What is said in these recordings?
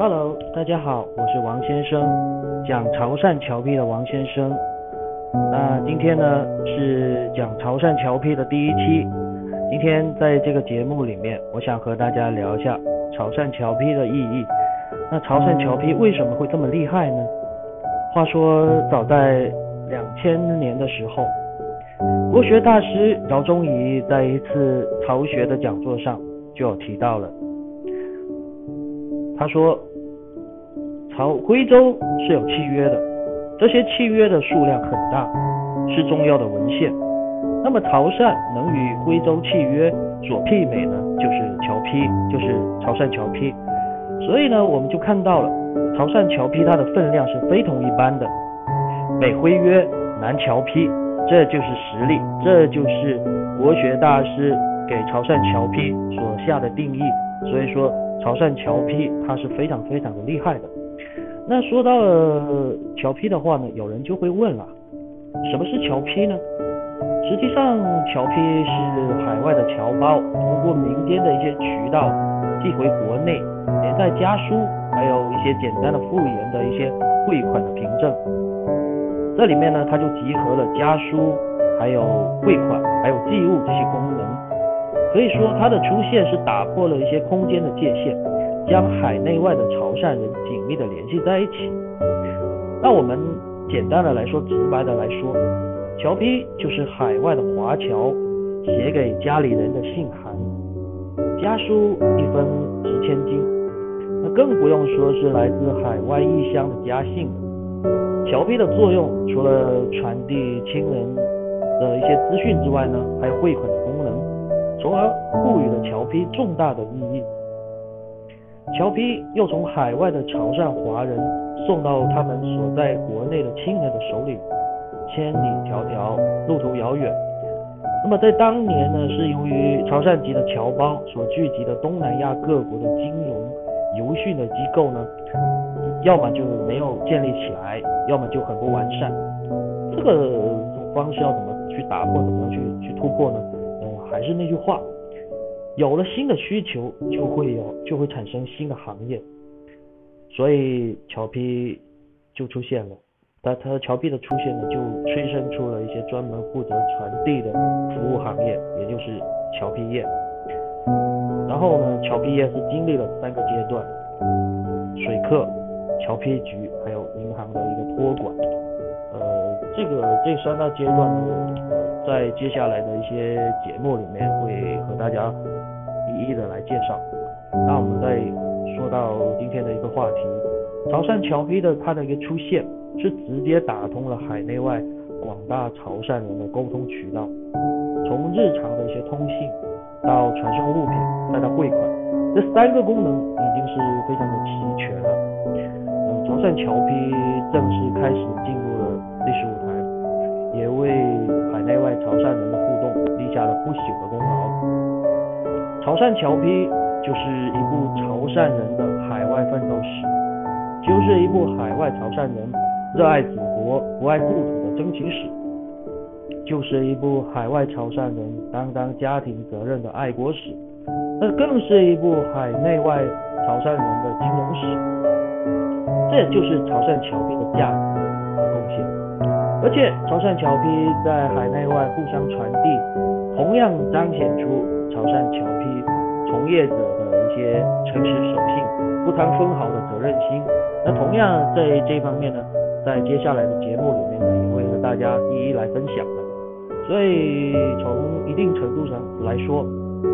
Hello，大家好，我是王先生，讲潮汕侨批的王先生。那今天呢是讲潮汕侨批的第一期。今天在这个节目里面，我想和大家聊一下潮汕侨批的意义。那潮汕侨批为什么会这么厉害呢？话说，早在两千年的时候，国学大师饶宗颐在一次潮学的讲座上就有提到了。他说，潮徽州是有契约的，这些契约的数量很大，是重要的文献。那么潮汕能与徽州契约所媲美呢，就是侨批，就是潮汕侨批。所以呢，我们就看到了潮汕侨批它的分量是非同一般的。北徽约，南侨批，这就是实力，这就是国学大师给潮汕侨批所下的定义。所以说。潮汕侨批它是非常非常的厉害的。那说到了侨批的话呢，有人就会问了，什么是侨批呢？实际上，侨批是海外的侨胞通过民间的一些渠道寄回国内，连带家书，还有一些简单的复原的一些汇款的凭证。这里面呢，它就集合了家书、还有汇款、还有寄物这些功能。可以说，它的出现是打破了一些空间的界限，将海内外的潮汕人紧密的联系在一起。那我们简单的来说，直白的来说，侨批就是海外的华侨写给家里人的信函，家书一封值千金，那更不用说是来自海外异乡的家信了。侨批的作用，除了传递亲人的一些资讯之外呢，还有汇款的功能。从而赋予了侨批重大的意义。侨批又从海外的潮汕华人送到他们所在国内的亲人的手里，千里迢迢，路途遥远。那么在当年呢，是由于潮汕籍的侨胞所聚集的东南亚各国的金融邮讯的机构呢，要么就没有建立起来，要么就很不完善。这个方式要怎么去打破，怎么样去去突破呢？嗯还是那句话，有了新的需求，就会有就会产生新的行业，所以侨批就出现了。但它侨批的出现呢，就催生出了一些专门负责传递的服务行业，也就是侨批业。然后呢，侨批业是经历了三个阶段：水客、侨批局，还有银行的一个托管。呃，这个这三大阶段呢。在接下来的一些节目里面，会和大家一一的来介绍。那我们再说到今天的一个话题，潮汕侨批的它的一个出现，是直接打通了海内外广大潮汕人的沟通渠道。从日常的一些通信，到传送物品，再到汇款，这三个功能已经是非常的齐全了。嗯，潮汕侨批正式开始进下了不朽的功劳。潮汕侨批就是一部潮汕人的海外奋斗史，就是一部海外潮汕人热爱祖国、不爱故土的真情史，就是一部海外潮汕人担当家庭责任的爱国史，那更是一部海内外潮汕人的金融史。这也就是潮汕侨批的价值和贡献。而且潮汕侨批在海内外互相传递，同样彰显出潮汕侨批从业者的一些诚实守信、不贪分毫的责任心。那同样在这方面呢，在接下来的节目里面呢，也会和大家一一来分享的。所以从一定程度上来说，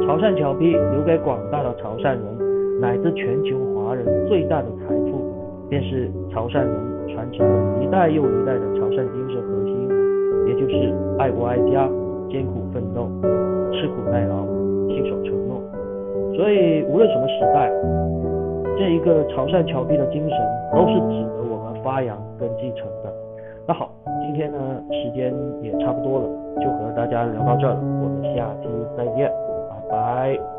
潮汕侨批留给广大的潮汕人乃至全球华人最大的财富，便是潮汕人。传承了一代又一代的潮汕精神核心，也就是爱国爱家、艰苦奋斗、吃苦耐劳、信守承诺。所以无论什么时代，这一个潮汕侨批的精神都是值得我们发扬跟继承的。那好，今天呢时间也差不多了，就和大家聊到这儿了，我们下期再见，拜拜。